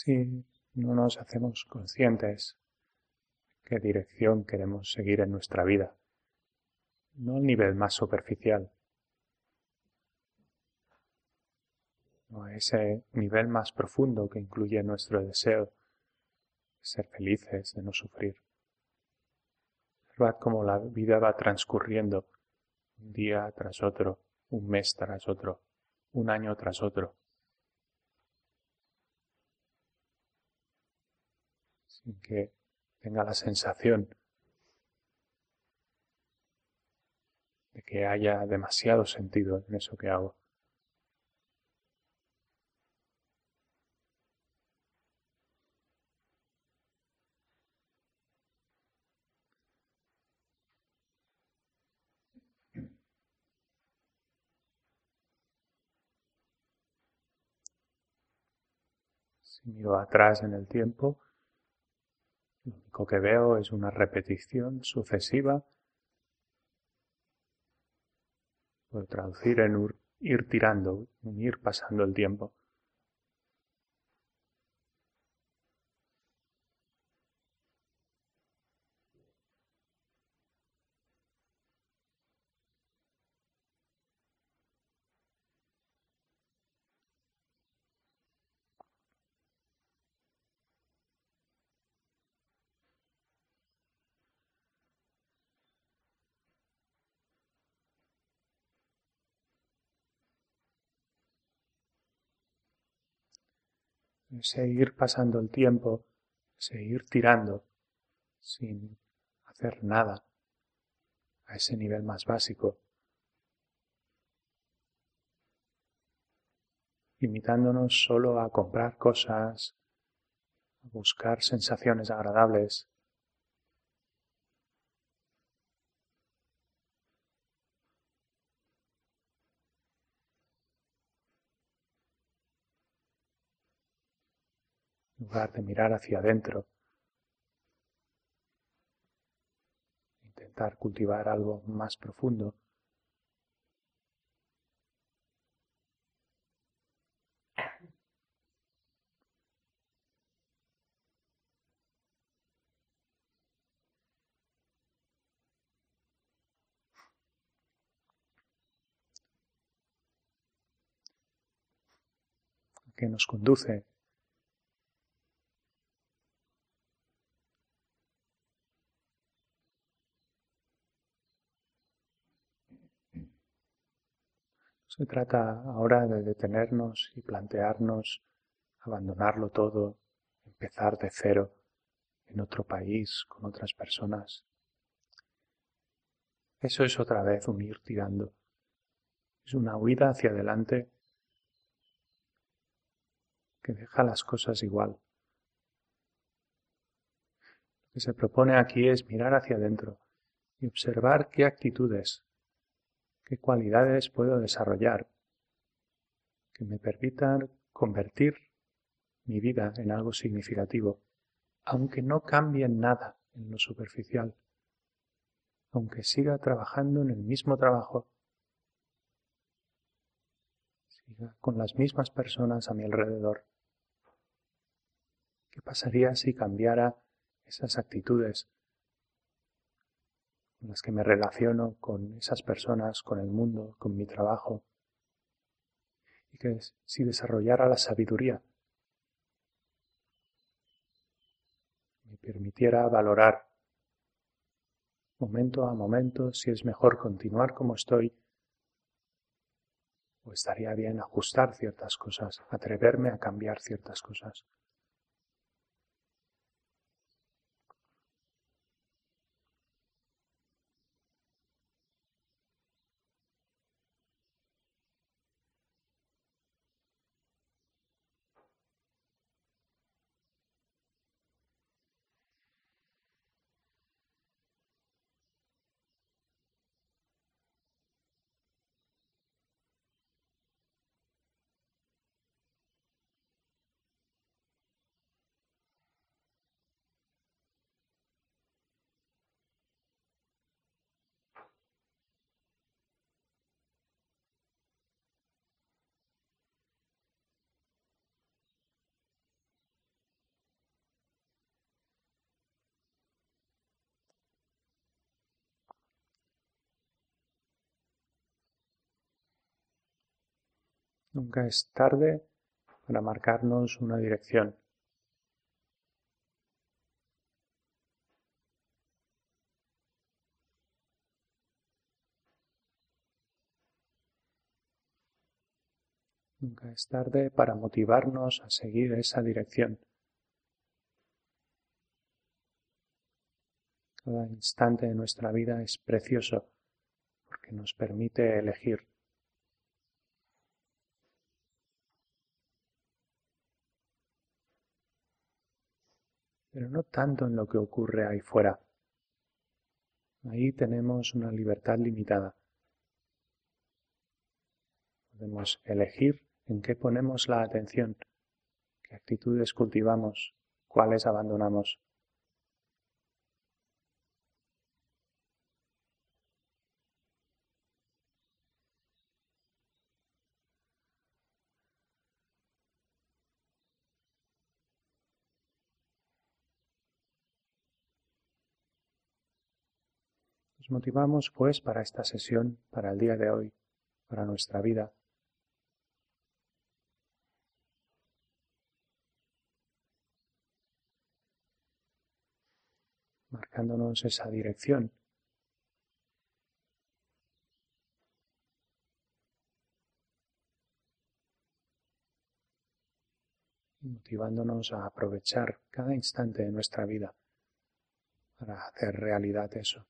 si no nos hacemos conscientes qué dirección queremos seguir en nuestra vida, no al nivel más superficial, no a ese nivel más profundo que incluye nuestro deseo de ser felices, de no sufrir. Observad cómo la vida va transcurriendo un día tras otro, un mes tras otro, un año tras otro. Sin que tenga la sensación de que haya demasiado sentido en eso que hago. Si miro atrás en el tiempo, lo único que veo es una repetición sucesiva. Puedo traducir en ir tirando, en ir pasando el tiempo. Seguir pasando el tiempo, seguir tirando sin hacer nada a ese nivel más básico, limitándonos solo a comprar cosas, a buscar sensaciones agradables, lugar de mirar hacia adentro, intentar cultivar algo más profundo. que nos conduce Se trata ahora de detenernos y plantearnos abandonarlo todo, empezar de cero en otro país, con otras personas. Eso es otra vez un ir tirando. Es una huida hacia adelante que deja las cosas igual. Lo que se propone aquí es mirar hacia adentro y observar qué actitudes, qué cualidades puedo desarrollar que me permitan convertir mi vida en algo significativo, aunque no cambie nada en lo superficial, aunque siga trabajando en el mismo trabajo, siga con las mismas personas a mi alrededor. ¿Qué pasaría si cambiara esas actitudes con las que me relaciono con esas personas, con el mundo, con mi trabajo, y que si desarrollara la sabiduría, me permitiera valorar momento a momento si es mejor continuar como estoy o estaría bien ajustar ciertas cosas, atreverme a cambiar ciertas cosas. Nunca es tarde para marcarnos una dirección. Nunca es tarde para motivarnos a seguir esa dirección. Cada instante de nuestra vida es precioso porque nos permite elegir. Pero no tanto en lo que ocurre ahí fuera. Ahí tenemos una libertad limitada. Podemos elegir en qué ponemos la atención, qué actitudes cultivamos, cuáles abandonamos. Motivamos pues para esta sesión, para el día de hoy, para nuestra vida, marcándonos esa dirección. motivándonos a aprovechar cada instante de nuestra vida para hacer realidad eso.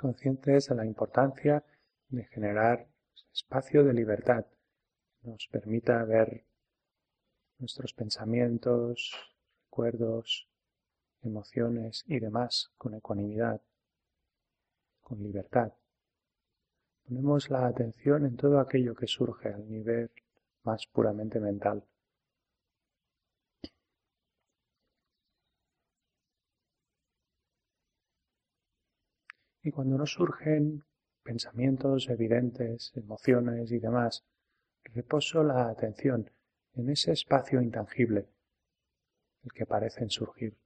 Conscientes de la importancia de generar espacio de libertad que nos permita ver nuestros pensamientos, recuerdos, emociones y demás con ecuanimidad, con libertad. Ponemos la atención en todo aquello que surge al nivel más puramente mental. Y cuando nos surgen pensamientos evidentes, emociones y demás, reposo la atención en ese espacio intangible, el que parecen surgir.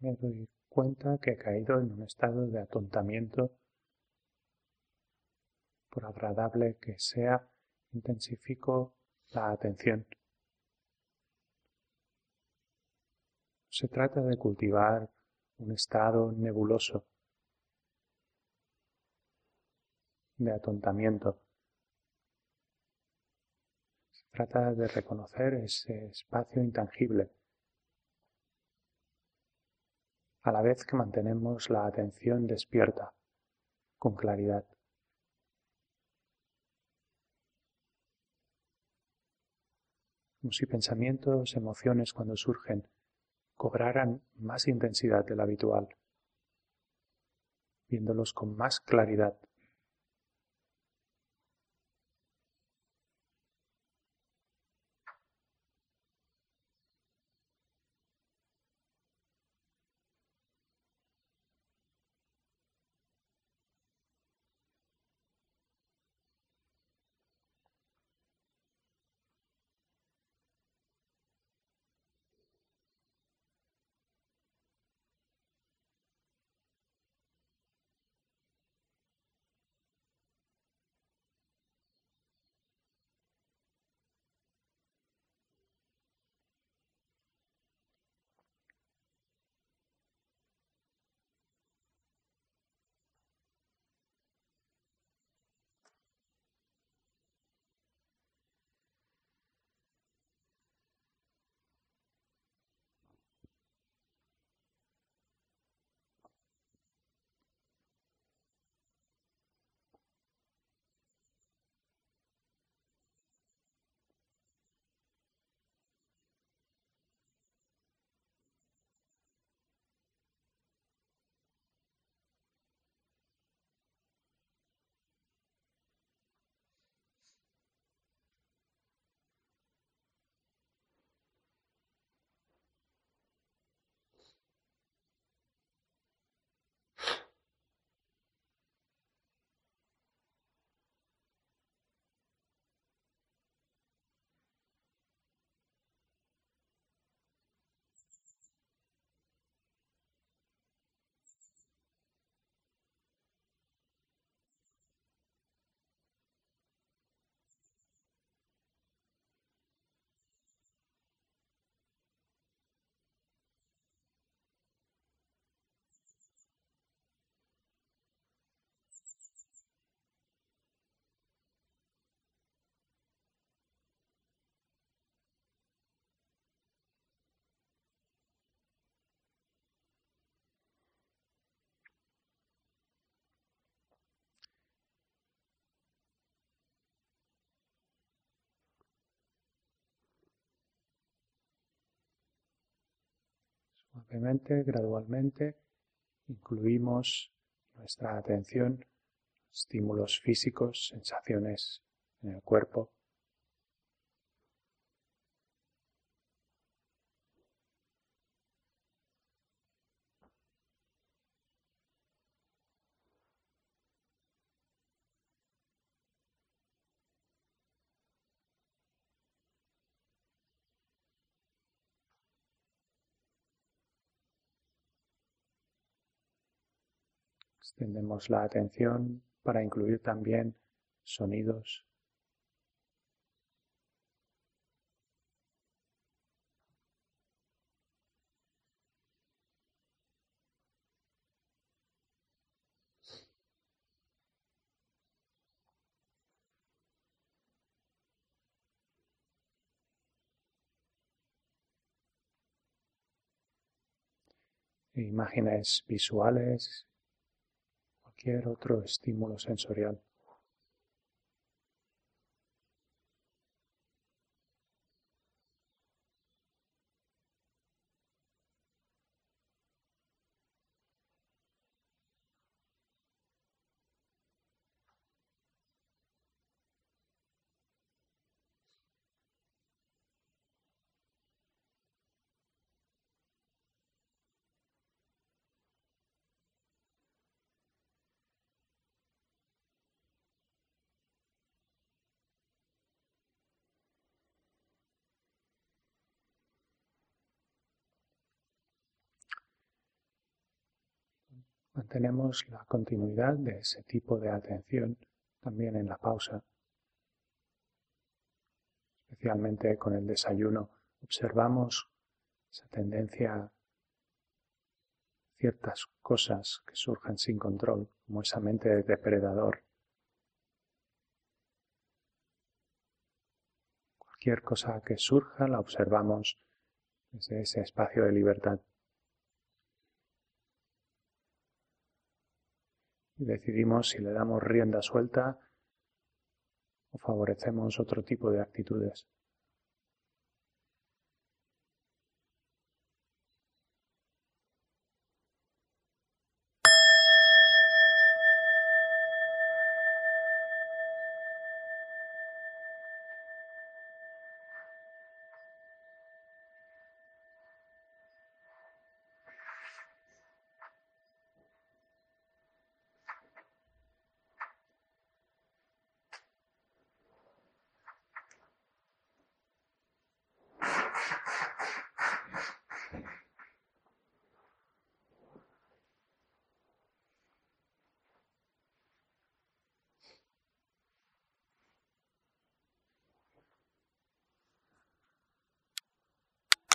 Me doy cuenta que he caído en un estado de atontamiento. Por agradable que sea, intensifico la atención. Se trata de cultivar un estado nebuloso de atontamiento. Se trata de reconocer ese espacio intangible a la vez que mantenemos la atención despierta, con claridad. Como si pensamientos, emociones cuando surgen cobraran más intensidad de la habitual, viéndolos con más claridad. Suavemente, gradualmente, incluimos nuestra atención, estímulos físicos, sensaciones en el cuerpo. Extendemos la atención para incluir también sonidos. imágenes visuales cualquier otro estímulo sensorial. Mantenemos la continuidad de ese tipo de atención también en la pausa, especialmente con el desayuno. Observamos esa tendencia a ciertas cosas que surgen sin control, como esa mente de depredador. Cualquier cosa que surja la observamos desde ese espacio de libertad. Y decidimos si le damos rienda suelta o favorecemos otro tipo de actitudes.